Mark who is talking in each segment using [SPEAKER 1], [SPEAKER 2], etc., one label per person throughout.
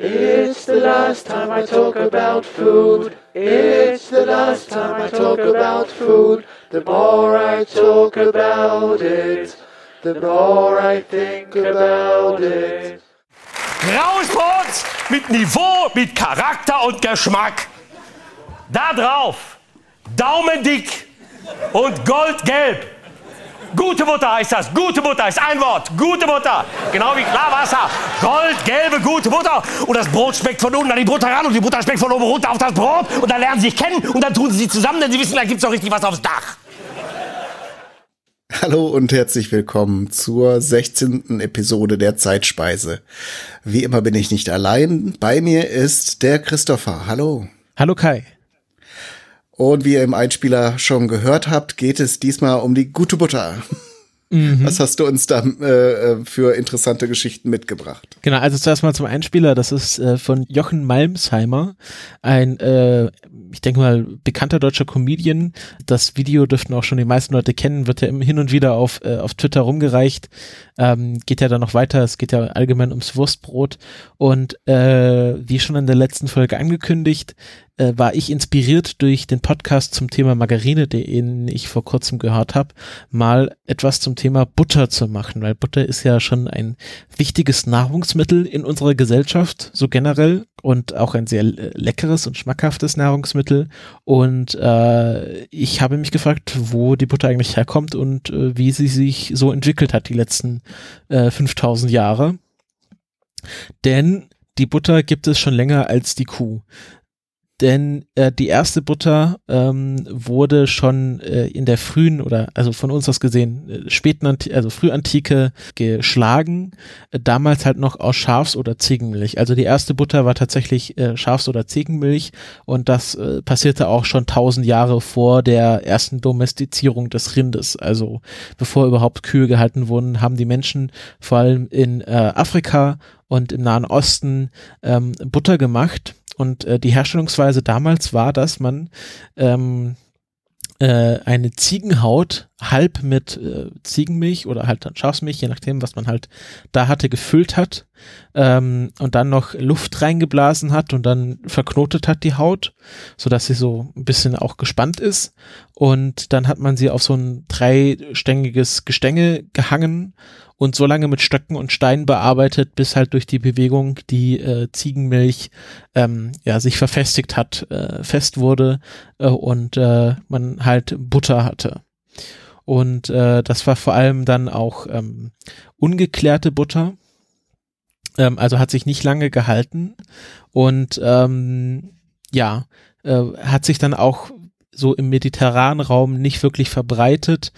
[SPEAKER 1] It's the last time I talk about food. It's the last time I talk about food. The more I talk about it, the more I think about it.
[SPEAKER 2] Graues Brot mit Niveau, mit Charakter und Geschmack. Da drauf, daumendick und goldgelb. Gute Butter heißt das. Gute Butter ist ein Wort. Gute Butter. Genau wie Klarwasser. Goldgelbe, gute Butter. Und das Brot schmeckt von unten an die Butter ran und die Butter schmeckt von oben runter auf das Brot. Und dann lernen sie sich kennen und dann tun sie sich zusammen, denn sie wissen, gleich gibt es auch richtig was aufs Dach.
[SPEAKER 3] Hallo und herzlich willkommen zur 16. Episode der Zeitspeise. Wie immer bin ich nicht allein. Bei mir ist der Christopher. Hallo.
[SPEAKER 4] Hallo Kai.
[SPEAKER 3] Und wie ihr im Einspieler schon gehört habt, geht es diesmal um die gute Butter. Mhm. Was hast du uns da äh, für interessante Geschichten mitgebracht?
[SPEAKER 4] Genau, also zuerst mal zum Einspieler. Das ist äh, von Jochen Malmsheimer, ein, äh, ich denke mal, bekannter deutscher Comedian. Das Video dürften auch schon die meisten Leute kennen, wird ja hin und wieder auf, äh, auf Twitter rumgereicht. Ähm, geht ja dann noch weiter. Es geht ja allgemein ums Wurstbrot. Und äh, wie schon in der letzten Folge angekündigt, äh, war ich inspiriert durch den Podcast zum Thema Margarine, den ich vor kurzem gehört habe, mal etwas zum Thema Butter zu machen, weil Butter ist ja schon ein wichtiges Nahrungsmittel in unserer Gesellschaft, so generell und auch ein sehr leckeres und schmackhaftes Nahrungsmittel. Und äh, ich habe mich gefragt, wo die Butter eigentlich herkommt und äh, wie sie sich so entwickelt hat die letzten äh, 5000 Jahre. Denn die Butter gibt es schon länger als die Kuh denn äh, die erste Butter ähm, wurde schon äh, in der frühen oder also von uns aus gesehen äh, späten Anti also frühantike geschlagen, äh, damals halt noch aus Schafs- oder Ziegenmilch. Also die erste Butter war tatsächlich äh, Schafs- oder Ziegenmilch und das äh, passierte auch schon tausend Jahre vor der ersten Domestizierung des Rindes. Also bevor überhaupt Kühe gehalten wurden, haben die Menschen vor allem in äh, Afrika und im Nahen Osten ähm, Butter gemacht und äh, die Herstellungsweise damals war, dass man ähm, äh, eine Ziegenhaut halb mit äh, Ziegenmilch oder halt dann Schafsmilch, je nachdem, was man halt da hatte, gefüllt hat ähm, und dann noch Luft reingeblasen hat und dann verknotet hat die Haut, so dass sie so ein bisschen auch gespannt ist. Und dann hat man sie auf so ein dreistängiges Gestänge gehangen und so lange mit Stöcken und Steinen bearbeitet, bis halt durch die Bewegung die äh, Ziegenmilch ähm, ja sich verfestigt hat, äh, fest wurde äh, und äh, man halt Butter hatte. Und äh, das war vor allem dann auch ähm, ungeklärte Butter. Ähm, also hat sich nicht lange gehalten und ähm, ja, äh, hat sich dann auch so im mediterranen Raum nicht wirklich verbreitet.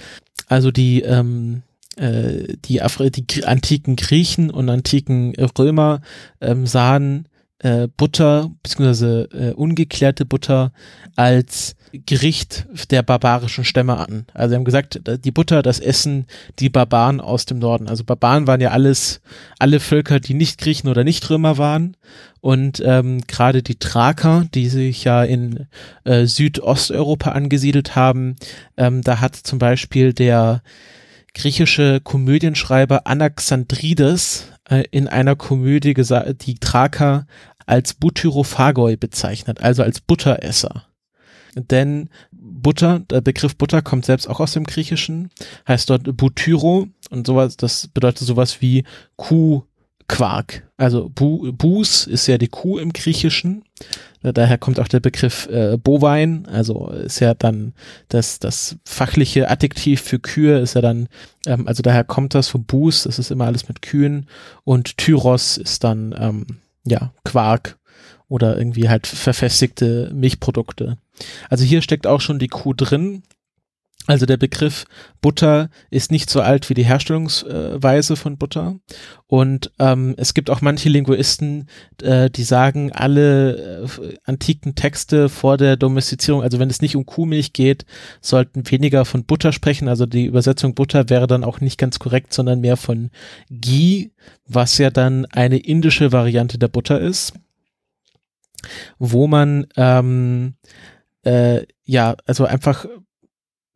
[SPEAKER 4] Also die ähm, äh, die, Afri die antiken Griechen und antiken Römer ähm, sahen äh, Butter beziehungsweise äh, ungeklärte Butter als Gericht der barbarischen Stämme an. Also sie haben gesagt, die Butter, das Essen die Barbaren aus dem Norden. Also Barbaren waren ja alles, alle Völker, die nicht Griechen oder nicht Römer waren. Und ähm, gerade die Thraker, die sich ja in äh, Südosteuropa angesiedelt haben, ähm, da hat zum Beispiel der griechische Komödienschreiber Anaxandrides äh, in einer Komödie die Thraker als Butyrophagoi bezeichnet, also als Butteresser. Denn Butter, der Begriff Butter kommt selbst auch aus dem Griechischen, heißt dort Butyro und sowas, das bedeutet sowas wie Kuhquark. Also Bu, Bus ist ja die Kuh im Griechischen Daher kommt auch der Begriff äh, bovine, also ist ja dann das, das fachliche Adjektiv für Kühe ist ja dann, ähm, also daher kommt das von Bus, das ist immer alles mit Kühen und Tyros ist dann, ähm, ja, Quark oder irgendwie halt verfestigte Milchprodukte. Also hier steckt auch schon die Kuh drin, also der Begriff Butter ist nicht so alt wie die Herstellungsweise von Butter. Und ähm, es gibt auch manche Linguisten, äh, die sagen, alle äh, antiken Texte vor der Domestizierung, also wenn es nicht um Kuhmilch geht, sollten weniger von Butter sprechen. Also die Übersetzung Butter wäre dann auch nicht ganz korrekt, sondern mehr von Ghee, was ja dann eine indische Variante der Butter ist, wo man ähm, äh, ja, also einfach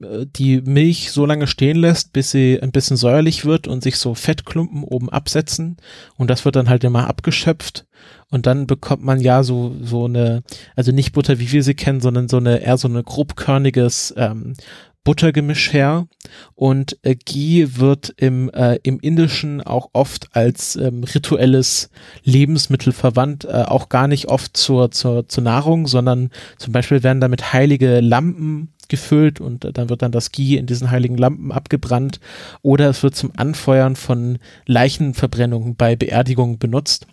[SPEAKER 4] die Milch so lange stehen lässt, bis sie ein bisschen säuerlich wird und sich so Fettklumpen oben absetzen. Und das wird dann halt immer abgeschöpft. Und dann bekommt man ja so so eine also nicht Butter wie wir sie kennen, sondern so eine eher so eine grobkörniges ähm, Buttergemisch her und äh, Ghee wird im, äh, im Indischen auch oft als ähm, rituelles Lebensmittel verwandt, äh, auch gar nicht oft zur, zur, zur Nahrung, sondern zum Beispiel werden damit heilige Lampen gefüllt und äh, dann wird dann das Ghee in diesen heiligen Lampen abgebrannt oder es wird zum Anfeuern von Leichenverbrennungen bei Beerdigungen benutzt.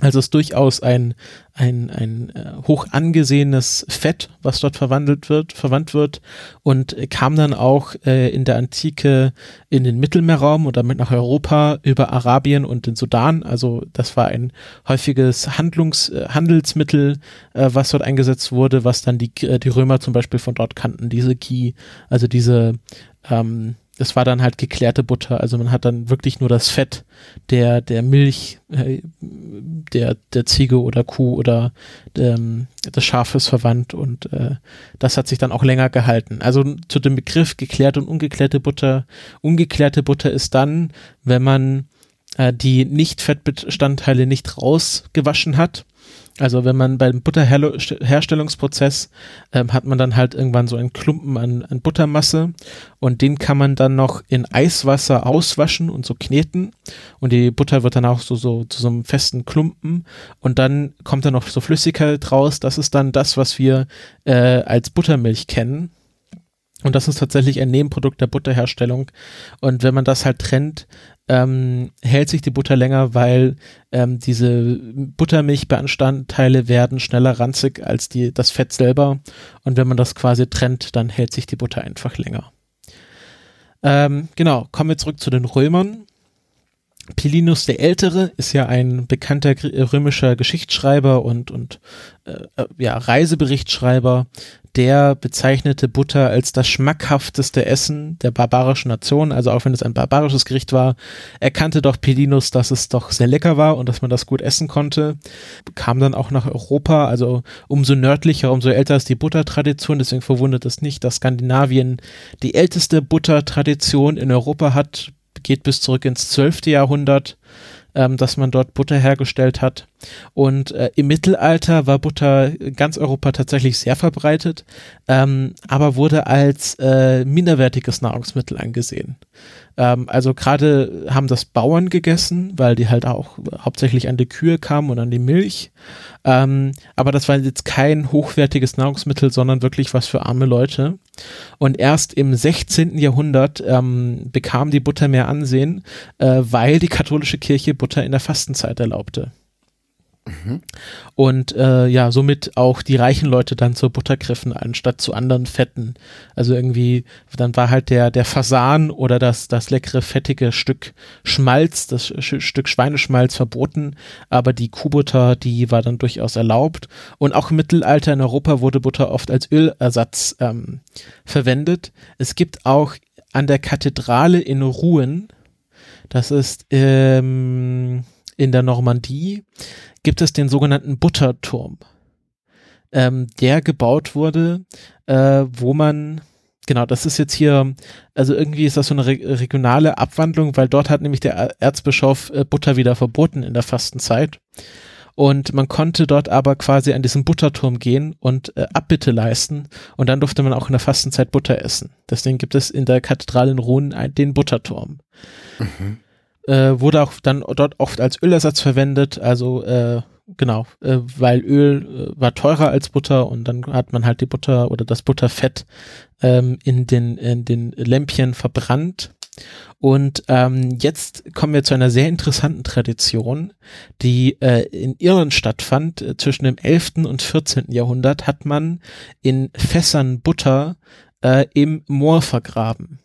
[SPEAKER 4] Also es ist durchaus ein, ein, ein äh, hoch angesehenes Fett, was dort verwandelt wird, verwandt wird und kam dann auch äh, in der Antike in den Mittelmeerraum und damit nach Europa über Arabien und den Sudan. Also das war ein häufiges Handlungs, äh, Handelsmittel, äh, was dort eingesetzt wurde, was dann die, äh, die Römer zum Beispiel von dort kannten, diese Ki, also diese ähm, das war dann halt geklärte Butter. Also man hat dann wirklich nur das Fett der, der Milch, äh, der, der Ziege oder Kuh oder ähm, des Schafes verwandt und äh, das hat sich dann auch länger gehalten. Also zu dem Begriff geklärte und ungeklärte Butter. Ungeklärte Butter ist dann, wenn man äh, die Nicht-Fettbestandteile nicht rausgewaschen hat also wenn man beim Butterherstellungsprozess ähm, hat man dann halt irgendwann so einen Klumpen an, an, Buttermasse und den kann man dann noch in Eiswasser auswaschen und so kneten und die Butter wird dann auch so, so zu so einem festen Klumpen und dann kommt dann noch so Flüssigkeit raus. Das ist dann das, was wir äh, als Buttermilch kennen. Und das ist tatsächlich ein Nebenprodukt der Butterherstellung. Und wenn man das halt trennt, ähm, hält sich die Butter länger, weil ähm, diese Buttermilchbestandteile werden schneller ranzig als die, das Fett selber. Und wenn man das quasi trennt, dann hält sich die Butter einfach länger. Ähm, genau, kommen wir zurück zu den Römern. Pilinus der Ältere ist ja ein bekannter römischer Geschichtsschreiber und, und äh, äh, ja, Reiseberichtschreiber, der bezeichnete Butter als das schmackhafteste Essen der barbarischen Nation. Also auch wenn es ein barbarisches Gericht war, erkannte doch Pelinus, dass es doch sehr lecker war und dass man das gut essen konnte. Kam dann auch nach Europa, also umso nördlicher, umso älter ist die Buttertradition. Deswegen verwundert es nicht, dass Skandinavien die älteste Buttertradition in Europa hat, geht bis zurück ins 12. Jahrhundert ähm, dass man dort Butter hergestellt hat. Und äh, im Mittelalter war Butter in ganz Europa tatsächlich sehr verbreitet, ähm, aber wurde als äh, minderwertiges Nahrungsmittel angesehen. Ähm, also gerade haben das Bauern gegessen, weil die halt auch hauptsächlich an die Kühe kamen und an die Milch. Ähm, aber das war jetzt kein hochwertiges Nahrungsmittel, sondern wirklich was für arme Leute. Und erst im 16. Jahrhundert ähm, bekam die Butter mehr Ansehen, äh, weil die katholische Kirche Butter in der Fastenzeit erlaubte. Und äh, ja, somit auch die reichen Leute dann zur Butter griffen, anstatt zu anderen Fetten. Also irgendwie, dann war halt der, der Fasan oder das, das leckere, fettige Stück Schmalz, das Sch Stück Schweineschmalz verboten, aber die Kuhbutter, die war dann durchaus erlaubt. Und auch im Mittelalter in Europa wurde Butter oft als Ölersatz ähm, verwendet. Es gibt auch an der Kathedrale in Rouen, das ist ähm, in der Normandie, gibt es den sogenannten Butterturm, ähm, der gebaut wurde, äh, wo man genau, das ist jetzt hier, also irgendwie ist das so eine re regionale Abwandlung, weil dort hat nämlich der Erzbischof äh, Butter wieder verboten in der Fastenzeit. Und man konnte dort aber quasi an diesen Butterturm gehen und äh, Abbitte leisten. Und dann durfte man auch in der Fastenzeit Butter essen. Deswegen gibt es in der Kathedrale in Rouen den Butterturm. Mhm äh, wurde auch dann dort oft als Ölersatz verwendet, also äh, genau, äh, weil Öl äh, war teurer als Butter und dann hat man halt die Butter oder das Butterfett ähm, in den in den Lämpchen verbrannt. Und ähm, jetzt kommen wir zu einer sehr interessanten Tradition, die äh, in Irland stattfand. Äh, zwischen dem 11. und 14. Jahrhundert hat man in Fässern Butter äh, im Moor vergraben.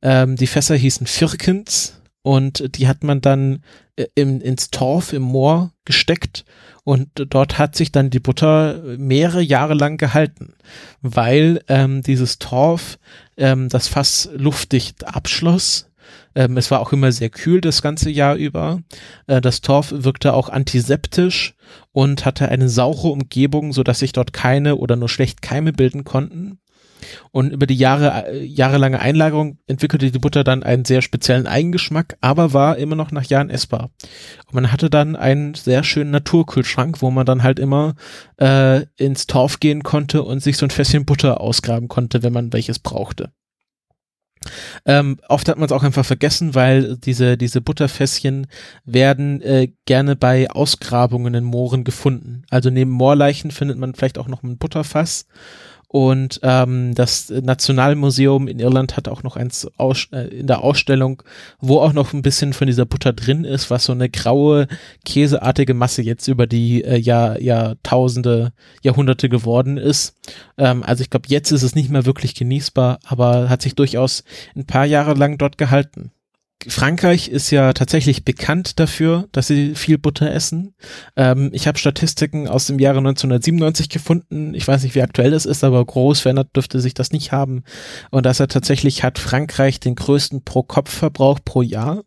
[SPEAKER 4] Ähm, die Fässer hießen Firkens und die hat man dann äh, im, ins Torf im Moor gesteckt und dort hat sich dann die Butter mehrere Jahre lang gehalten, weil ähm, dieses Torf ähm, das Fass luftdicht abschloss. Ähm, es war auch immer sehr kühl das ganze Jahr über. Äh, das Torf wirkte auch antiseptisch und hatte eine saure Umgebung, so dass sich dort keine oder nur schlecht Keime bilden konnten. Und über die Jahre, äh, jahrelange Einlagerung entwickelte die Butter dann einen sehr speziellen Eigengeschmack, aber war immer noch nach Jahren essbar. Und man hatte dann einen sehr schönen Naturkühlschrank, wo man dann halt immer äh, ins Torf gehen konnte und sich so ein Fässchen Butter ausgraben konnte, wenn man welches brauchte. Ähm, oft hat man es auch einfach vergessen, weil diese, diese Butterfässchen werden äh, gerne bei Ausgrabungen in Mooren gefunden. Also neben Moorleichen findet man vielleicht auch noch ein Butterfass und ähm, das Nationalmuseum in Irland hat auch noch eins aus, äh, in der Ausstellung, wo auch noch ein bisschen von dieser Butter drin ist, was so eine graue, käseartige Masse jetzt über die äh, Jahr, Jahrtausende, Jahrhunderte geworden ist. Ähm, also ich glaube, jetzt ist es nicht mehr wirklich genießbar, aber hat sich durchaus ein paar Jahre lang dort gehalten. Frankreich ist ja tatsächlich bekannt dafür, dass sie viel Butter essen. Ähm, ich habe Statistiken aus dem Jahre 1997 gefunden. Ich weiß nicht, wie aktuell das ist, aber groß verändert dürfte sich das nicht haben. Und dass er tatsächlich hat Frankreich den größten Pro-Kopf-Verbrauch pro Jahr.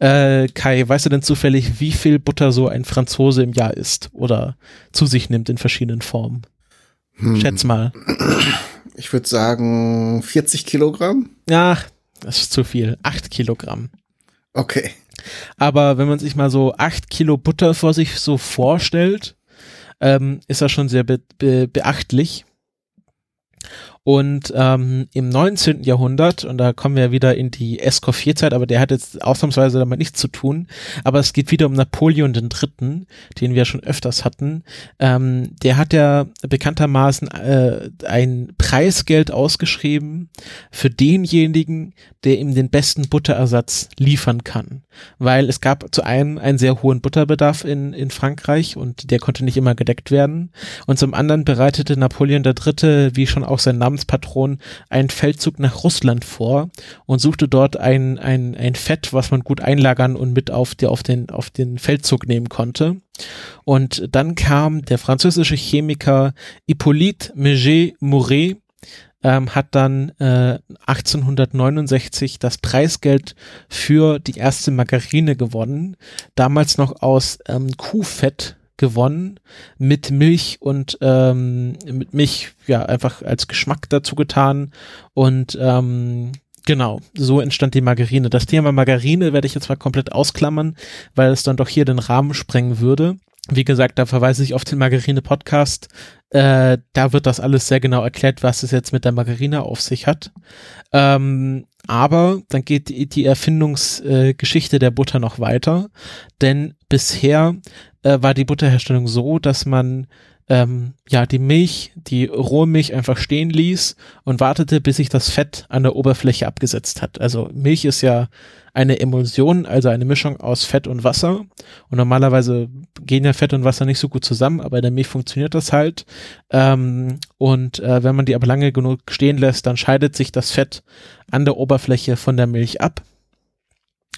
[SPEAKER 4] Äh, Kai, weißt du denn zufällig, wie viel Butter so ein Franzose im Jahr isst oder zu sich nimmt in verschiedenen Formen? Hm. Schätz mal.
[SPEAKER 3] Ich würde sagen 40 Kilogramm.
[SPEAKER 4] Ja, das ist zu viel. Acht Kilogramm.
[SPEAKER 3] Okay.
[SPEAKER 4] Aber wenn man sich mal so acht Kilo Butter vor sich so vorstellt, ähm, ist das schon sehr be be beachtlich. Und ähm, im 19. Jahrhundert, und da kommen wir wieder in die Escoffier-Zeit, aber der hat jetzt ausnahmsweise damit nichts zu tun, aber es geht wieder um Napoleon III., den wir schon öfters hatten. Ähm, der hat ja bekanntermaßen äh, ein Preisgeld ausgeschrieben für denjenigen, der ihm den besten Butterersatz liefern kann. Weil es gab zu einem einen sehr hohen Butterbedarf in, in Frankreich und der konnte nicht immer gedeckt werden. Und zum anderen bereitete Napoleon III., wie schon auch sein Name Namenspatron einen Feldzug nach Russland vor und suchte dort ein, ein, ein Fett, was man gut einlagern und mit auf, die, auf, den, auf den Feldzug nehmen konnte. Und dann kam der französische Chemiker Hippolyte Meget Mouret, ähm, hat dann äh, 1869 das Preisgeld für die erste Margarine gewonnen, damals noch aus ähm, Kuhfett gewonnen mit Milch und ähm, mit Milch ja einfach als Geschmack dazu getan und ähm, Genau, so entstand die Margarine. Das Thema Margarine werde ich jetzt mal komplett ausklammern, weil es dann doch hier den Rahmen sprengen würde. Wie gesagt, da verweise ich auf den Margarine-Podcast. Äh, da wird das alles sehr genau erklärt, was es jetzt mit der Margarine auf sich hat. Ähm, aber dann geht die, die Erfindungsgeschichte äh, der Butter noch weiter, denn bisher äh, war die Butterherstellung so, dass man ähm, ja die Milch, die rohe Milch einfach stehen ließ und wartete, bis sich das Fett an der Oberfläche abgesetzt hat. Also Milch ist ja eine Emulsion, also eine Mischung aus Fett und Wasser. Und normalerweise gehen ja Fett und Wasser nicht so gut zusammen, aber in der Milch funktioniert das halt. Ähm, und äh, wenn man die aber lange genug stehen lässt, dann scheidet sich das Fett an der Oberfläche von der Milch ab.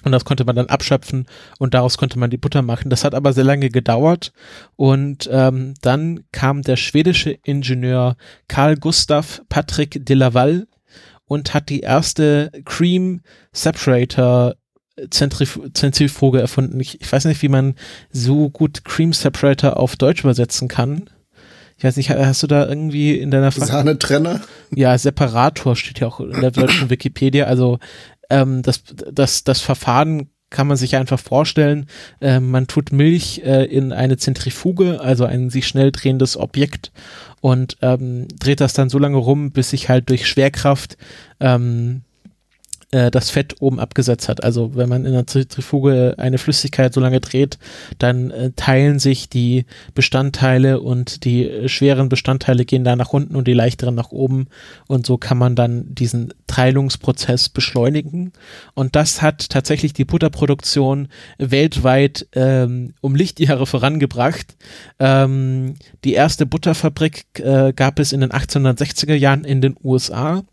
[SPEAKER 4] Und das konnte man dann abschöpfen und daraus konnte man die Butter machen. Das hat aber sehr lange gedauert. Und ähm, dann kam der schwedische Ingenieur Carl Gustav Patrick de Laval und hat die erste Cream Separator Zentrif Zentrifuge erfunden. Ich, ich weiß nicht, wie man so gut Cream Separator auf Deutsch übersetzen kann. Ich weiß nicht, hast du da irgendwie in deiner
[SPEAKER 3] Sahnetrenner?
[SPEAKER 4] Ja, Separator steht ja auch in der deutschen Wikipedia. Also ähm, das, das, das Verfahren kann man sich einfach vorstellen, äh, man tut Milch äh, in eine Zentrifuge, also ein sich schnell drehendes Objekt und ähm, dreht das dann so lange rum, bis sich halt durch Schwerkraft ähm, äh, das Fett oben abgesetzt hat. Also wenn man in der Zentrifuge eine Flüssigkeit so lange dreht, dann äh, teilen sich die Bestandteile und die äh, schweren Bestandteile gehen da nach unten und die leichteren nach oben und so kann man dann diesen Teilungsprozess beschleunigen und das hat tatsächlich die Butterproduktion weltweit ähm, um Lichtjahre vorangebracht. Ähm, die erste Butterfabrik äh, gab es in den 1860er Jahren in den USA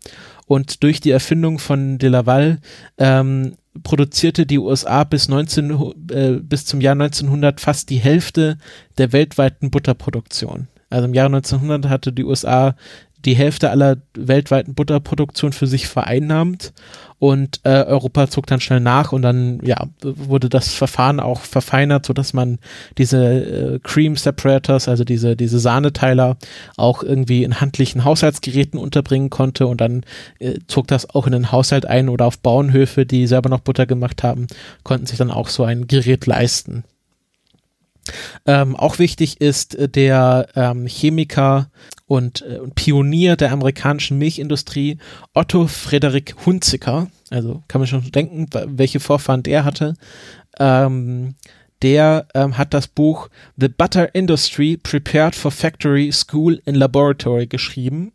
[SPEAKER 4] und durch die Erfindung von de Laval ähm, produzierte die USA bis, 19, äh, bis zum Jahr 1900 fast die Hälfte der weltweiten Butterproduktion. Also im Jahr 1900 hatte die USA die Hälfte aller weltweiten Butterproduktion für sich vereinnahmt und äh, Europa zog dann schnell nach und dann ja wurde das Verfahren auch verfeinert, so dass man diese äh, Cream Separators, also diese diese Sahneteiler auch irgendwie in handlichen Haushaltsgeräten unterbringen konnte und dann äh, zog das auch in den Haushalt ein oder auf Bauernhöfe, die selber noch Butter gemacht haben, konnten sich dann auch so ein Gerät leisten. Ähm, auch wichtig ist äh, der ähm, Chemiker und, äh, Pionier der amerikanischen Milchindustrie Otto Frederik Hunziker. Also kann man schon denken, welche Vorfahren der hatte. Ähm, der ähm, hat das Buch The Butter Industry Prepared for Factory, School and Laboratory geschrieben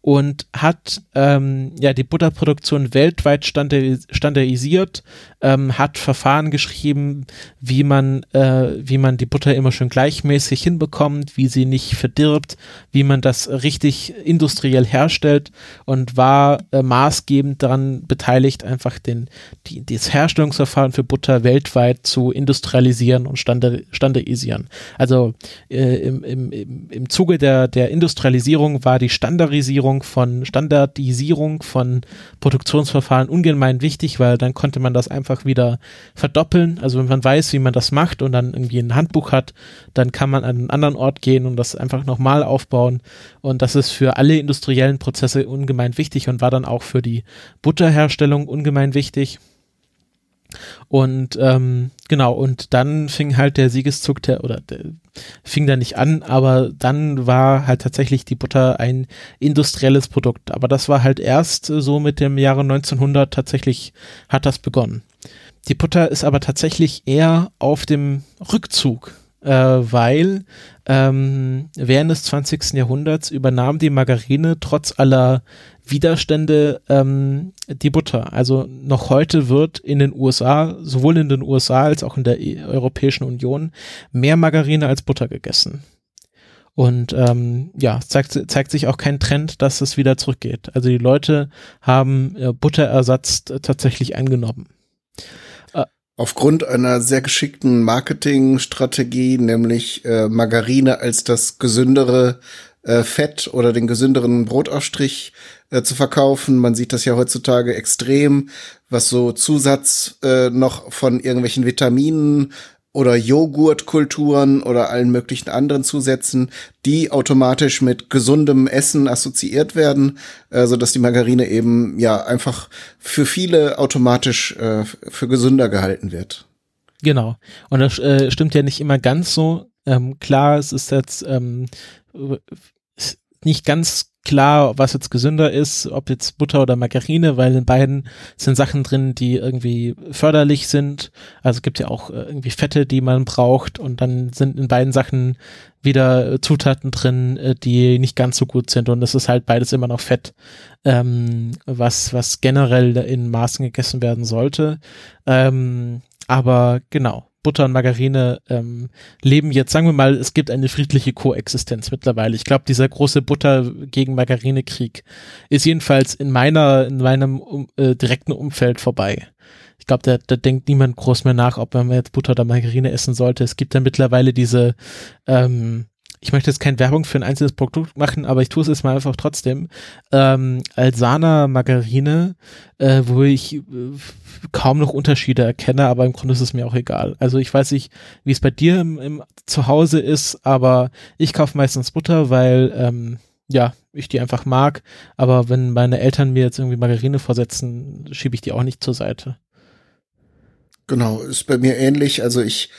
[SPEAKER 4] und hat ähm, ja die Butterproduktion weltweit standardisiert, ähm, hat Verfahren geschrieben, wie man äh, wie man die Butter immer schön gleichmäßig hinbekommt, wie sie nicht verdirbt, wie man das richtig industriell herstellt und war äh, maßgebend daran beteiligt, einfach den die, das Herstellungsverfahren für Butter weltweit zu industrialisieren und standard, standardisieren. Also äh, im, im, im Zuge der der Industrialisierung war die Standardisierung von Standardisierung von Produktionsverfahren ungemein wichtig, weil dann konnte man das einfach wieder verdoppeln. Also wenn man weiß, wie man das macht und dann irgendwie ein Handbuch hat, dann kann man an einen anderen Ort gehen und das einfach nochmal aufbauen. Und das ist für alle industriellen Prozesse ungemein wichtig und war dann auch für die Butterherstellung ungemein wichtig. Und ähm, genau, und dann fing halt der Siegeszug der, oder der, fing da nicht an, aber dann war halt tatsächlich die Butter ein industrielles Produkt. Aber das war halt erst so mit dem Jahre 1900 tatsächlich hat das begonnen. Die Butter ist aber tatsächlich eher auf dem Rückzug, äh, weil ähm, während des 20. Jahrhunderts übernahm die Margarine trotz aller Widerstände ähm, die Butter. Also noch heute wird in den USA, sowohl in den USA als auch in der e Europäischen Union, mehr Margarine als Butter gegessen. Und ähm, ja, zeigt, zeigt sich auch kein Trend, dass es wieder zurückgeht. Also die Leute haben äh, Butterersatz tatsächlich eingenommen.
[SPEAKER 3] Aufgrund einer sehr geschickten Marketingstrategie, nämlich äh, Margarine als das gesündere äh, Fett oder den gesünderen Brotaufstrich äh, zu verkaufen. Man sieht das ja heutzutage extrem, was so Zusatz äh, noch von irgendwelchen Vitaminen oder Joghurtkulturen oder allen möglichen anderen Zusätzen, die automatisch mit gesundem Essen assoziiert werden, äh, so dass die Margarine eben ja einfach für viele automatisch äh, für gesünder gehalten wird.
[SPEAKER 4] Genau. Und das äh, stimmt ja nicht immer ganz so. Ähm, klar, es ist jetzt ähm, nicht ganz klar, was jetzt gesünder ist, ob jetzt Butter oder Margarine, weil in beiden sind Sachen drin, die irgendwie förderlich sind. Also es gibt ja auch äh, irgendwie Fette, die man braucht und dann sind in beiden Sachen wieder Zutaten drin, äh, die nicht ganz so gut sind und es ist halt beides immer noch Fett, ähm, was, was generell in Maßen gegessen werden sollte. Ähm, aber genau, Butter und Margarine ähm, leben jetzt, sagen wir mal, es gibt eine friedliche Koexistenz mittlerweile. Ich glaube, dieser große Butter gegen Margarine-Krieg ist jedenfalls in meiner, in meinem um, äh, direkten Umfeld vorbei. Ich glaube, da, da denkt niemand groß mehr nach, ob man jetzt Butter oder Margarine essen sollte. Es gibt ja mittlerweile diese ähm, ich möchte jetzt keine Werbung für ein einzelnes Produkt machen, aber ich tue es jetzt mal einfach trotzdem. Ähm, Alsana Margarine, äh, wo ich äh, kaum noch Unterschiede erkenne, aber im Grunde ist es mir auch egal. Also ich weiß nicht, wie es bei dir im, im Zuhause ist, aber ich kaufe meistens Butter, weil ähm, ja, ich die einfach mag. Aber wenn meine Eltern mir jetzt irgendwie Margarine vorsetzen, schiebe ich die auch nicht zur Seite.
[SPEAKER 3] Genau, ist bei mir ähnlich. Also ich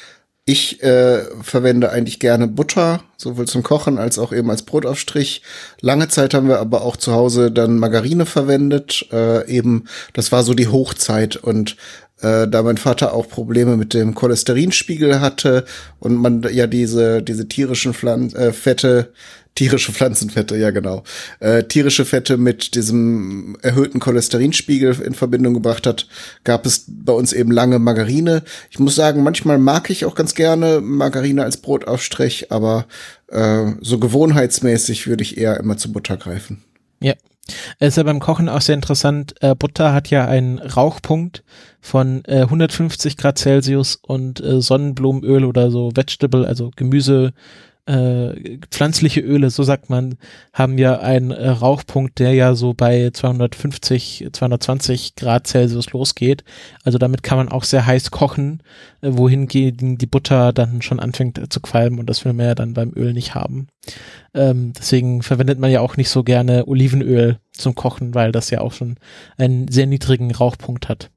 [SPEAKER 3] ich äh, verwende eigentlich gerne Butter, sowohl zum Kochen als auch eben als Brotaufstrich. Lange Zeit haben wir aber auch zu Hause dann Margarine verwendet. Äh, eben, das war so die Hochzeit und äh, da mein Vater auch Probleme mit dem Cholesterinspiegel hatte und man ja diese diese tierischen Pflanzen, äh, Fette Tierische Pflanzenfette, ja genau. Äh, tierische Fette mit diesem erhöhten Cholesterinspiegel in Verbindung gebracht hat, gab es bei uns eben lange Margarine. Ich muss sagen, manchmal mag ich auch ganz gerne Margarine als Brotaufstrich, aber äh, so gewohnheitsmäßig würde ich eher immer zu Butter greifen.
[SPEAKER 4] Ja. Es ist ja beim Kochen auch sehr interessant. Äh, Butter hat ja einen Rauchpunkt von äh, 150 Grad Celsius und äh, Sonnenblumenöl oder so Vegetable, also Gemüse, äh, pflanzliche Öle, so sagt man, haben ja einen äh, Rauchpunkt, der ja so bei 250, 220 Grad Celsius losgeht. Also damit kann man auch sehr heiß kochen, äh, wohingegen die Butter dann schon anfängt äh, zu qualmen und das will man ja dann beim Öl nicht haben. Ähm, deswegen verwendet man ja auch nicht so gerne Olivenöl zum Kochen, weil das ja auch schon einen sehr niedrigen Rauchpunkt hat.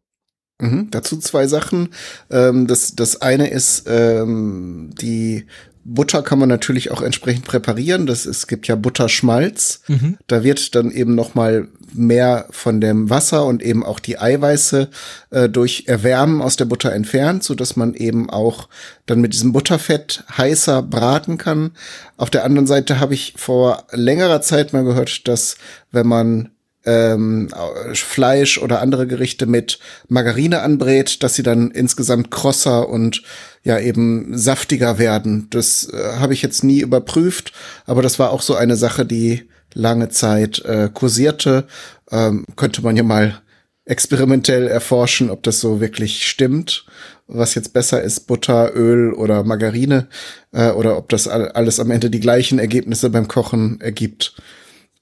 [SPEAKER 3] Mhm, dazu zwei Sachen. Ähm, das, das eine ist ähm, die Butter kann man natürlich auch entsprechend präparieren. Das, es gibt ja Butterschmalz. Mhm. Da wird dann eben noch mal mehr von dem Wasser und eben auch die Eiweiße äh, durch Erwärmen aus der Butter entfernt, so dass man eben auch dann mit diesem Butterfett heißer braten kann. Auf der anderen Seite habe ich vor längerer Zeit mal gehört, dass wenn man ähm, Fleisch oder andere Gerichte mit Margarine anbrät, dass sie dann insgesamt krosser und ja eben saftiger werden. Das äh, habe ich jetzt nie überprüft, aber das war auch so eine Sache, die lange Zeit äh, kursierte. Ähm, könnte man ja mal experimentell erforschen, ob das so wirklich stimmt, was jetzt besser ist, Butter, Öl oder Margarine, äh, oder ob das alles am Ende die gleichen Ergebnisse beim Kochen ergibt.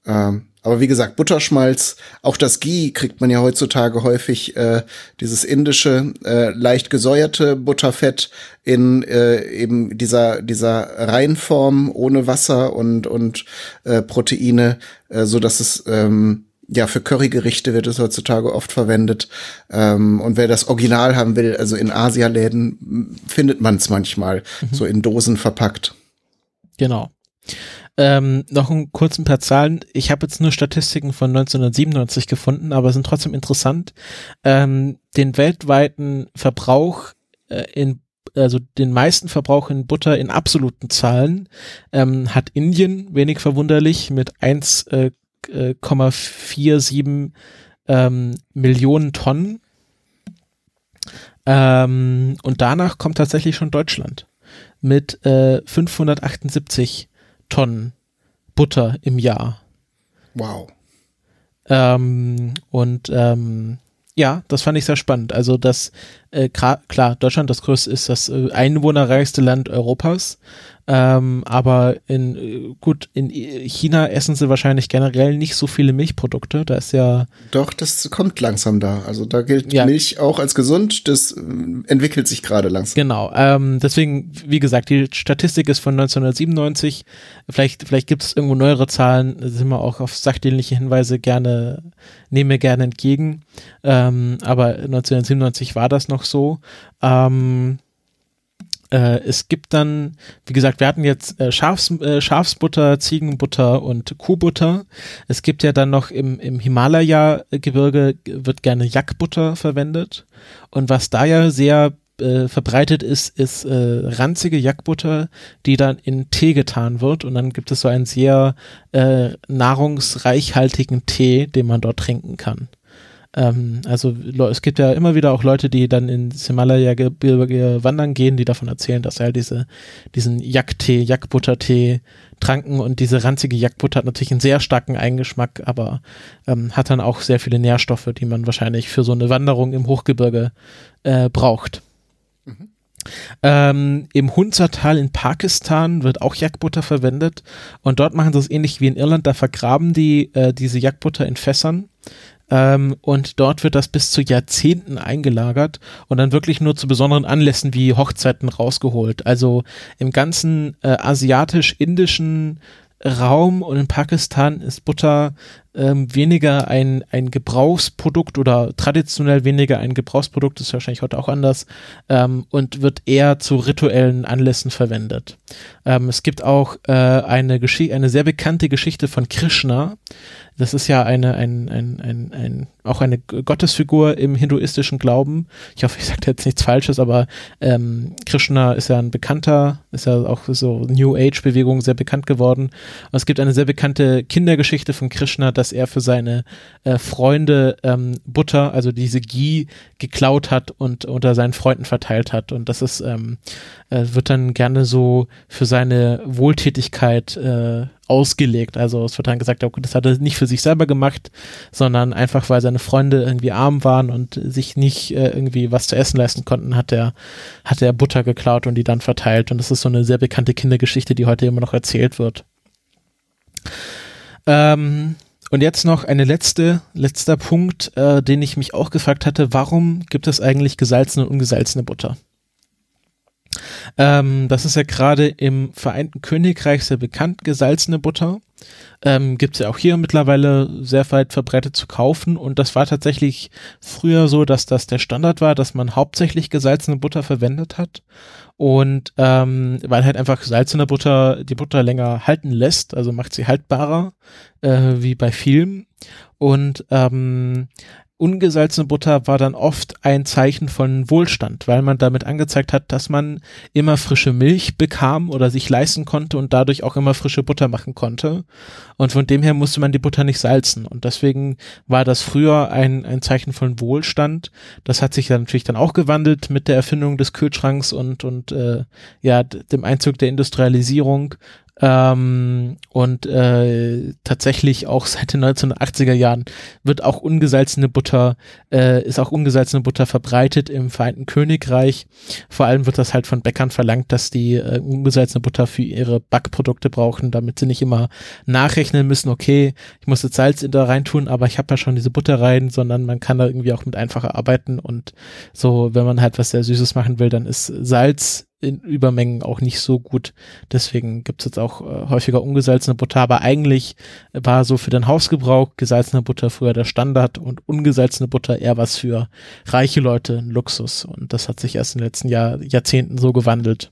[SPEAKER 3] Ähm, aber wie gesagt, Butterschmalz, auch das Ghee kriegt man ja heutzutage häufig, äh, dieses indische, äh, leicht gesäuerte Butterfett in äh, eben dieser, dieser Reinform ohne Wasser und, und äh, Proteine, äh, so dass es ähm, ja, für Currygerichte wird es heutzutage oft verwendet. Ähm, und wer das Original haben will, also in Asialäden, findet man es manchmal mhm. so in Dosen verpackt.
[SPEAKER 4] Genau. Ähm, noch ein kurzen paar Zahlen. Ich habe jetzt nur Statistiken von 1997 gefunden, aber sind trotzdem interessant. Ähm, den weltweiten Verbrauch äh, in also den meisten Verbrauch in Butter in absoluten Zahlen ähm, hat Indien, wenig verwunderlich, mit 1,47 äh, ähm, Millionen Tonnen. Ähm, und danach kommt tatsächlich schon Deutschland mit äh, 578 Tonnen Butter im Jahr.
[SPEAKER 3] Wow.
[SPEAKER 4] Ähm, und ähm, ja, das fand ich sehr spannend. Also das, äh, klar, Deutschland das größte ist das äh, einwohnerreichste Land Europas. Ähm, aber in gut, in China essen sie wahrscheinlich generell nicht so viele Milchprodukte. Da ist ja.
[SPEAKER 3] Doch, das kommt langsam da. Also da gilt ja. Milch auch als gesund. Das äh, entwickelt sich gerade langsam.
[SPEAKER 4] Genau. Ähm, deswegen, wie gesagt, die Statistik ist von 1997. Vielleicht, vielleicht gibt es irgendwo neuere Zahlen. Da sind wir auch auf sachdienliche Hinweise gerne, nehmen wir gerne entgegen. Ähm, aber 1997 war das noch so. Ähm, äh, es gibt dann, wie gesagt, wir hatten jetzt äh, Schafs, äh, Schafsbutter, Ziegenbutter und Kuhbutter. Es gibt ja dann noch im, im Himalaya-Gebirge wird gerne Jackbutter verwendet. Und was da ja sehr äh, verbreitet ist, ist äh, ranzige Jackbutter, die dann in Tee getan wird. Und dann gibt es so einen sehr äh, nahrungsreichhaltigen Tee, den man dort trinken kann. Ähm, also es gibt ja immer wieder auch Leute, die dann ins Himalaya-Gebirge wandern gehen, die davon erzählen, dass sie halt diese, diesen Jacktee, Jackbuttertee tranken und diese ranzige Jackbutter hat natürlich einen sehr starken Eigengeschmack, aber ähm, hat dann auch sehr viele Nährstoffe, die man wahrscheinlich für so eine Wanderung im Hochgebirge äh, braucht. Mhm. Ähm, Im Hunzertal in Pakistan wird auch Jackbutter verwendet und dort machen sie es ähnlich wie in Irland, da vergraben die äh, diese Jackbutter in Fässern ähm, und dort wird das bis zu Jahrzehnten eingelagert und dann wirklich nur zu besonderen Anlässen wie Hochzeiten rausgeholt. Also im ganzen äh, asiatisch-indischen Raum und in Pakistan ist Butter ähm, weniger ein, ein Gebrauchsprodukt oder traditionell weniger ein Gebrauchsprodukt, ist wahrscheinlich heute auch anders, ähm, und wird eher zu rituellen Anlässen verwendet. Ähm, es gibt auch äh, eine, eine sehr bekannte Geschichte von Krishna, das ist ja eine, ein, ein, ein, ein, auch eine Gottesfigur im hinduistischen Glauben. Ich hoffe, ich sage jetzt nichts Falsches, aber ähm, Krishna ist ja ein bekannter, ist ja auch so New Age-Bewegung sehr bekannt geworden. Und es gibt eine sehr bekannte Kindergeschichte von Krishna, dass dass er für seine äh, Freunde ähm, Butter, also diese Ghee, geklaut hat und unter seinen Freunden verteilt hat. Und das ist, ähm, äh, wird dann gerne so für seine Wohltätigkeit äh, ausgelegt. Also es wird dann gesagt, okay, das hat er nicht für sich selber gemacht, sondern einfach, weil seine Freunde irgendwie arm waren und sich nicht äh, irgendwie was zu essen leisten konnten, hat er, hat er Butter geklaut und die dann verteilt. Und das ist so eine sehr bekannte Kindergeschichte, die heute immer noch erzählt wird. Ähm, und jetzt noch eine letzte, letzter Punkt, äh, den ich mich auch gefragt hatte, warum gibt es eigentlich gesalzene und ungesalzene Butter? Ähm, das ist ja gerade im Vereinten Königreich sehr bekannt, gesalzene Butter. Ähm, Gibt es ja auch hier mittlerweile sehr weit verbreitet zu kaufen. Und das war tatsächlich früher so, dass das der Standard war, dass man hauptsächlich gesalzene Butter verwendet hat. Und ähm, weil halt einfach salzene Butter die Butter länger halten lässt, also macht sie haltbarer, äh, wie bei Film. Und ähm, ungesalzene Butter war dann oft ein Zeichen von Wohlstand, weil man damit angezeigt hat, dass man immer frische Milch bekam oder sich leisten konnte und dadurch auch immer frische Butter machen konnte. Und von dem her musste man die Butter nicht salzen. Und deswegen war das früher ein, ein Zeichen von Wohlstand. Das hat sich dann natürlich dann auch gewandelt mit der Erfindung des Kühlschranks und, und äh, ja, dem Einzug der Industrialisierung ähm, und äh, tatsächlich auch seit den 1980er Jahren wird auch ungesalzene Butter, äh, ist auch ungesalzene Butter verbreitet im Vereinten Königreich. Vor allem wird das halt von Bäckern verlangt, dass die äh, ungesalzene Butter für ihre Backprodukte brauchen, damit sie nicht immer nachrechnen müssen, okay, ich muss jetzt Salz in da rein tun, aber ich habe ja schon diese Butter rein, sondern man kann da irgendwie auch mit einfacher arbeiten und so, wenn man halt was sehr Süßes machen will, dann ist Salz in Übermengen auch nicht so gut. Deswegen gibt es jetzt auch äh, häufiger ungesalzene Butter. Aber eigentlich war so für den Hausgebrauch gesalzene Butter früher der Standard und ungesalzene Butter eher was für reiche Leute, ein Luxus. Und das hat sich erst in den letzten Jahr, Jahrzehnten so gewandelt.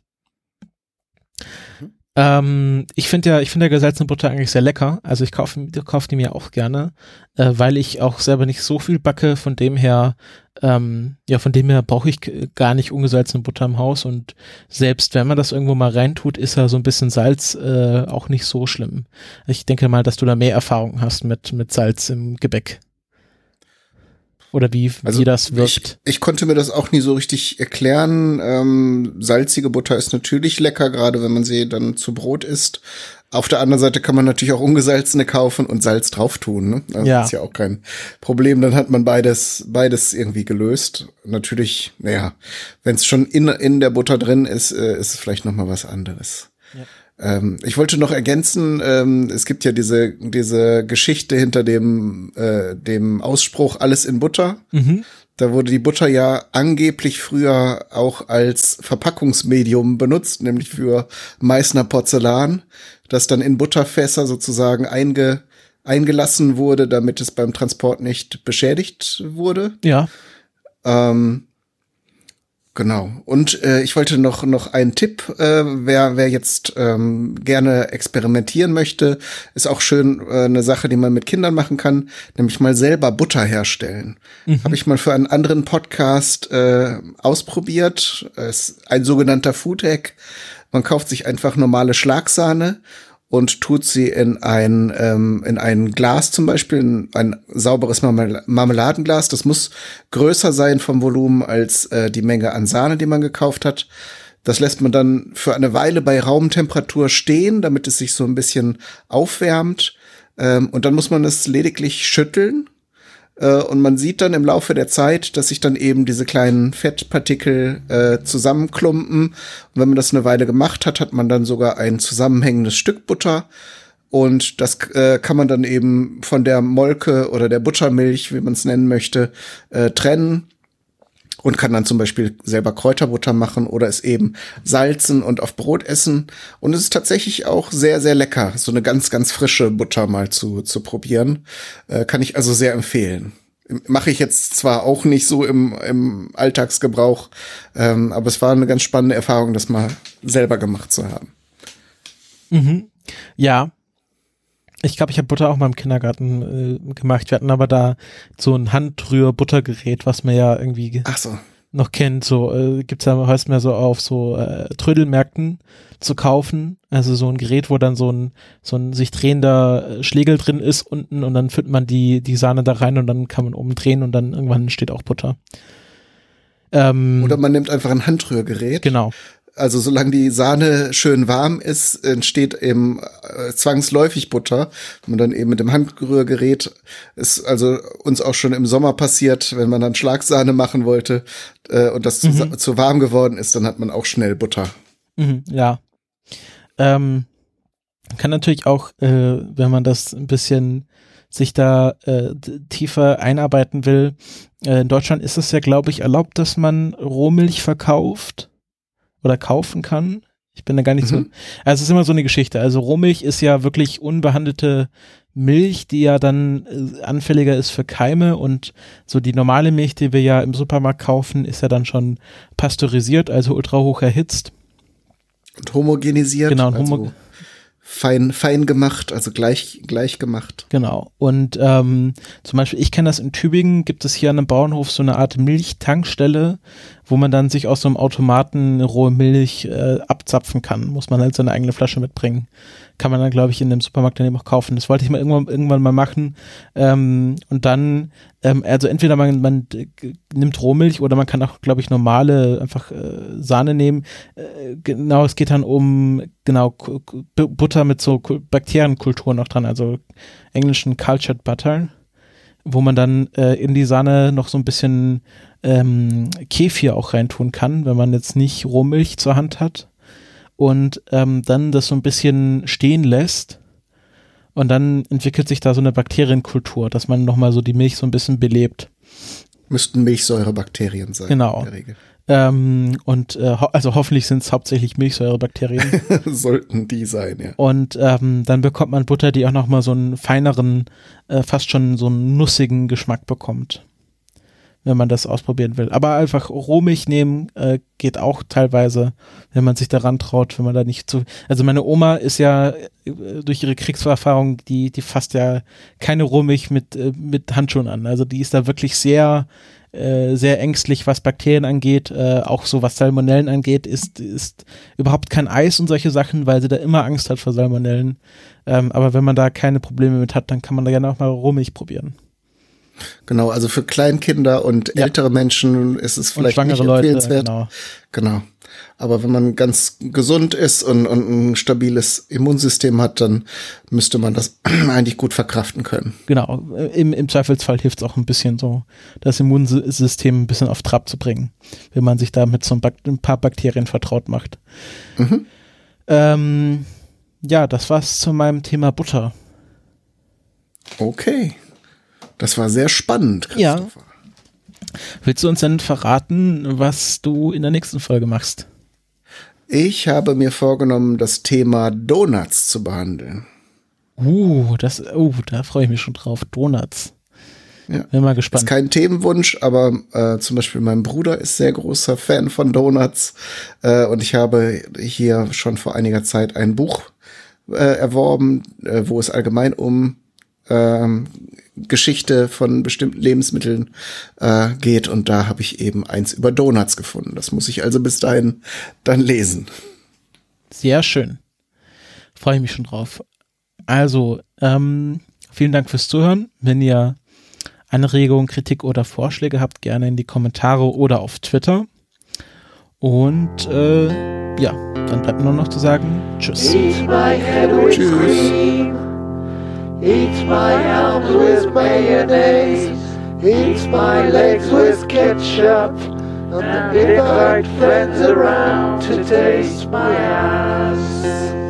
[SPEAKER 4] Mhm. Ähm, ich finde ja, ich finde ja gesalzene Butter eigentlich sehr lecker. Also ich kaufe kauf die mir auch gerne, äh, weil ich auch selber nicht so viel backe. Von dem her, ähm, ja, von dem her brauche ich gar nicht ungesalzene Butter im Haus. Und selbst wenn man das irgendwo mal reintut, ist ja so ein bisschen Salz äh, auch nicht so schlimm. Ich denke mal, dass du da mehr Erfahrung hast mit, mit Salz im Gebäck. Oder wie, also wie das wirkt.
[SPEAKER 3] Ich, ich konnte mir das auch nie so richtig erklären. Ähm, salzige Butter ist natürlich lecker, gerade wenn man sie dann zu Brot isst. Auf der anderen Seite kann man natürlich auch ungesalzene kaufen und Salz drauf tun. Ne? Das ja. ist ja auch kein Problem. Dann hat man beides, beides irgendwie gelöst. Natürlich, naja, wenn es schon in, in der Butter drin ist, äh, ist es vielleicht noch mal was anderes. Ja. Ähm, ich wollte noch ergänzen, ähm, es gibt ja diese, diese Geschichte hinter dem, äh, dem Ausspruch alles in Butter. Mhm. Da wurde die Butter ja angeblich früher auch als Verpackungsmedium benutzt, nämlich für Meißner Porzellan, das dann in Butterfässer sozusagen einge, eingelassen wurde, damit es beim Transport nicht beschädigt wurde.
[SPEAKER 4] Ja.
[SPEAKER 3] Ähm, Genau. Und äh, ich wollte noch noch einen Tipp, äh, wer wer jetzt ähm, gerne experimentieren möchte, ist auch schön äh, eine Sache, die man mit Kindern machen kann, nämlich mal selber Butter herstellen. Mhm. Habe ich mal für einen anderen Podcast äh, ausprobiert. Es ist ein sogenannter Food Hack. Man kauft sich einfach normale Schlagsahne und tut sie in ein, ähm, in ein Glas zum Beispiel, in ein sauberes Marmeladenglas. Das muss größer sein vom Volumen als äh, die Menge an Sahne, die man gekauft hat. Das lässt man dann für eine Weile bei Raumtemperatur stehen, damit es sich so ein bisschen aufwärmt. Ähm, und dann muss man es lediglich schütteln äh, und man sieht dann im Laufe der Zeit, dass sich dann eben diese kleinen Fettpartikel äh, zusammenklumpen. Und wenn man das eine Weile gemacht hat, hat man dann sogar ein zusammenhängendes Stück Butter. Und das äh, kann man dann eben von der Molke oder der Buttermilch, wie man es nennen möchte, äh, trennen und kann dann zum Beispiel selber Kräuterbutter machen oder es eben salzen und auf Brot essen. Und es ist tatsächlich auch sehr, sehr lecker, so eine ganz, ganz frische Butter mal zu, zu probieren. Äh, kann ich also sehr empfehlen. Mache ich jetzt zwar auch nicht so im, im Alltagsgebrauch, ähm, aber es war eine ganz spannende Erfahrung, das mal selber gemacht zu haben.
[SPEAKER 4] Mhm. Ja, ich glaube, ich habe Butter auch mal im Kindergarten äh, gemacht. Wir hatten aber da so ein Handrühr-Buttergerät, was mir ja irgendwie
[SPEAKER 3] so.
[SPEAKER 4] noch kennt, so äh, gibt's ja heißt mehr so auf so äh, Trödelmärkten zu kaufen. Also so ein Gerät, wo dann so ein so ein sich drehender äh, Schlegel drin ist unten und dann füllt man die die Sahne da rein und dann kann man oben drehen und dann irgendwann steht auch Butter.
[SPEAKER 3] Ähm, Oder man nimmt einfach ein Handrührgerät.
[SPEAKER 4] Genau.
[SPEAKER 3] Also solange die Sahne schön warm ist, entsteht eben äh, zwangsläufig Butter. Wenn man dann eben mit dem Handrührgerät ist also uns auch schon im Sommer passiert, wenn man dann Schlagsahne machen wollte äh, und das mhm. zu, zu, warm geworden ist, dann hat man auch schnell Butter.
[SPEAKER 4] Mhm, ja. Ähm, kann natürlich auch, äh, wenn man das ein bisschen sich da äh, tiefer einarbeiten will. Äh, in Deutschland ist es ja, glaube ich, erlaubt, dass man Rohmilch verkauft oder kaufen kann. Ich bin da gar nicht mhm. so. Also es ist immer so eine Geschichte. Also Rohmilch ist ja wirklich unbehandelte Milch, die ja dann äh, anfälliger ist für Keime und so die normale Milch, die wir ja im Supermarkt kaufen, ist ja dann schon pasteurisiert, also ultra hoch erhitzt.
[SPEAKER 3] Und homogenisiert.
[SPEAKER 4] Genau,
[SPEAKER 3] und
[SPEAKER 4] homo
[SPEAKER 3] also fein, fein gemacht, also gleich, gleich gemacht.
[SPEAKER 4] Genau. Und ähm, zum Beispiel, ich kenne das in Tübingen, gibt es hier an einem Bauernhof so eine Art Milchtankstelle, wo man dann sich aus so einem Automaten rohe Milch äh, abzapfen kann. Muss man halt seine eigene Flasche mitbringen. Kann man dann, glaube ich, in dem Supermarkt dann eben auch kaufen. Das wollte ich mal irgendwann, irgendwann mal machen. Ähm, und dann, ähm, also entweder man, man nimmt Rohmilch oder man kann auch, glaube ich, normale einfach äh, Sahne nehmen. Äh, genau, es geht dann um, genau, Butter mit so Bakterienkulturen noch dran, also englischen Cultured Butter wo man dann äh, in die Sahne noch so ein bisschen ähm, Kefir auch reintun kann, wenn man jetzt nicht Rohmilch zur Hand hat und ähm, dann das so ein bisschen stehen lässt und dann entwickelt sich da so eine Bakterienkultur, dass man nochmal so die Milch so ein bisschen belebt.
[SPEAKER 3] Müssten Milchsäurebakterien sein.
[SPEAKER 4] Genau. Ähm, und äh, ho also hoffentlich sind es hauptsächlich Milchsäurebakterien.
[SPEAKER 3] Sollten die sein, ja.
[SPEAKER 4] Und ähm, dann bekommt man Butter, die auch nochmal so einen feineren, äh, fast schon so einen nussigen Geschmack bekommt wenn man das ausprobieren will. Aber einfach Rohmilch nehmen äh, geht auch teilweise, wenn man sich daran traut, wenn man da nicht zu. Also meine Oma ist ja äh, durch ihre Kriegserfahrung, die, die fasst ja keine Rohmilch mit, äh, mit Handschuhen an. Also die ist da wirklich sehr, äh, sehr ängstlich, was Bakterien angeht, äh, auch so was Salmonellen angeht, ist, ist überhaupt kein Eis und solche Sachen, weil sie da immer Angst hat vor Salmonellen. Ähm, aber wenn man da keine Probleme mit hat, dann kann man da gerne auch mal Rohmilch probieren.
[SPEAKER 3] Genau, also für Kleinkinder und ja. ältere Menschen ist es vielleicht
[SPEAKER 4] nicht empfehlenswert.
[SPEAKER 3] Leute, genau. genau. Aber wenn man ganz gesund ist und, und ein stabiles Immunsystem hat, dann müsste man das eigentlich gut verkraften können.
[SPEAKER 4] Genau. Im, im Zweifelsfall hilft es auch ein bisschen so, das Immunsystem ein bisschen auf Trab zu bringen, wenn man sich da mit so ein, paar Bakterien vertraut macht. Mhm. Ähm, ja, das war's zu meinem Thema Butter.
[SPEAKER 3] Okay. Das war sehr spannend,
[SPEAKER 4] Christopher. Ja. Willst du uns denn verraten, was du in der nächsten Folge machst?
[SPEAKER 3] Ich habe mir vorgenommen, das Thema Donuts zu behandeln.
[SPEAKER 4] Uh, das, uh, da freue ich mich schon drauf. Donuts. Ja. Bin mal gespannt.
[SPEAKER 3] Ist kein Themenwunsch, aber äh, zum Beispiel mein Bruder ist sehr großer Fan von Donuts äh, und ich habe hier schon vor einiger Zeit ein Buch äh, erworben, äh, wo es allgemein um ähm, Geschichte von bestimmten Lebensmitteln äh, geht. Und da habe ich eben eins über Donuts gefunden. Das muss ich also bis dahin dann lesen.
[SPEAKER 4] Sehr schön. Freue ich mich schon drauf. Also, ähm, vielen Dank fürs Zuhören. Wenn ihr Anregungen, Kritik oder Vorschläge habt, gerne in die Kommentare oder auf Twitter. Und äh, ja, dann bleibt nur noch zu sagen Tschüss.
[SPEAKER 3] Tschüss.
[SPEAKER 1] Eats my arms with mayonnaise. Eats my legs with ketchup. And the invite friends around to taste my ass.